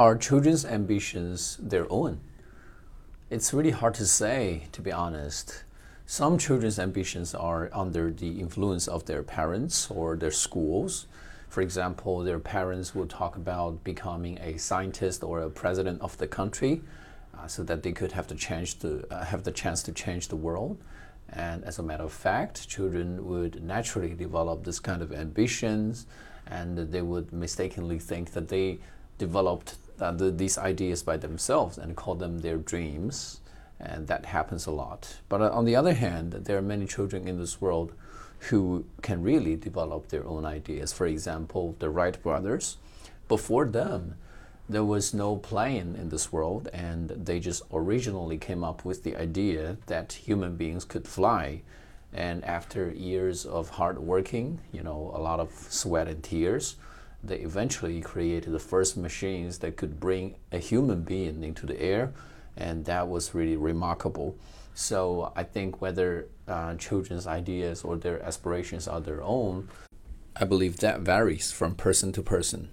Are children's ambitions their own? It's really hard to say, to be honest. Some children's ambitions are under the influence of their parents or their schools. For example, their parents will talk about becoming a scientist or a president of the country uh, so that they could have the, chance to, uh, have the chance to change the world. And as a matter of fact, children would naturally develop this kind of ambitions and they would mistakenly think that they developed uh, the, these ideas by themselves and call them their dreams. And that happens a lot. But uh, on the other hand, there are many children in this world who can really develop their own ideas. For example, the Wright brothers, before them, there was no plane in this world, and they just originally came up with the idea that human beings could fly. And after years of hard working, you know, a lot of sweat and tears, they eventually created the first machines that could bring a human being into the air, and that was really remarkable. So I think whether uh, children's ideas or their aspirations are their own, I believe that varies from person to person.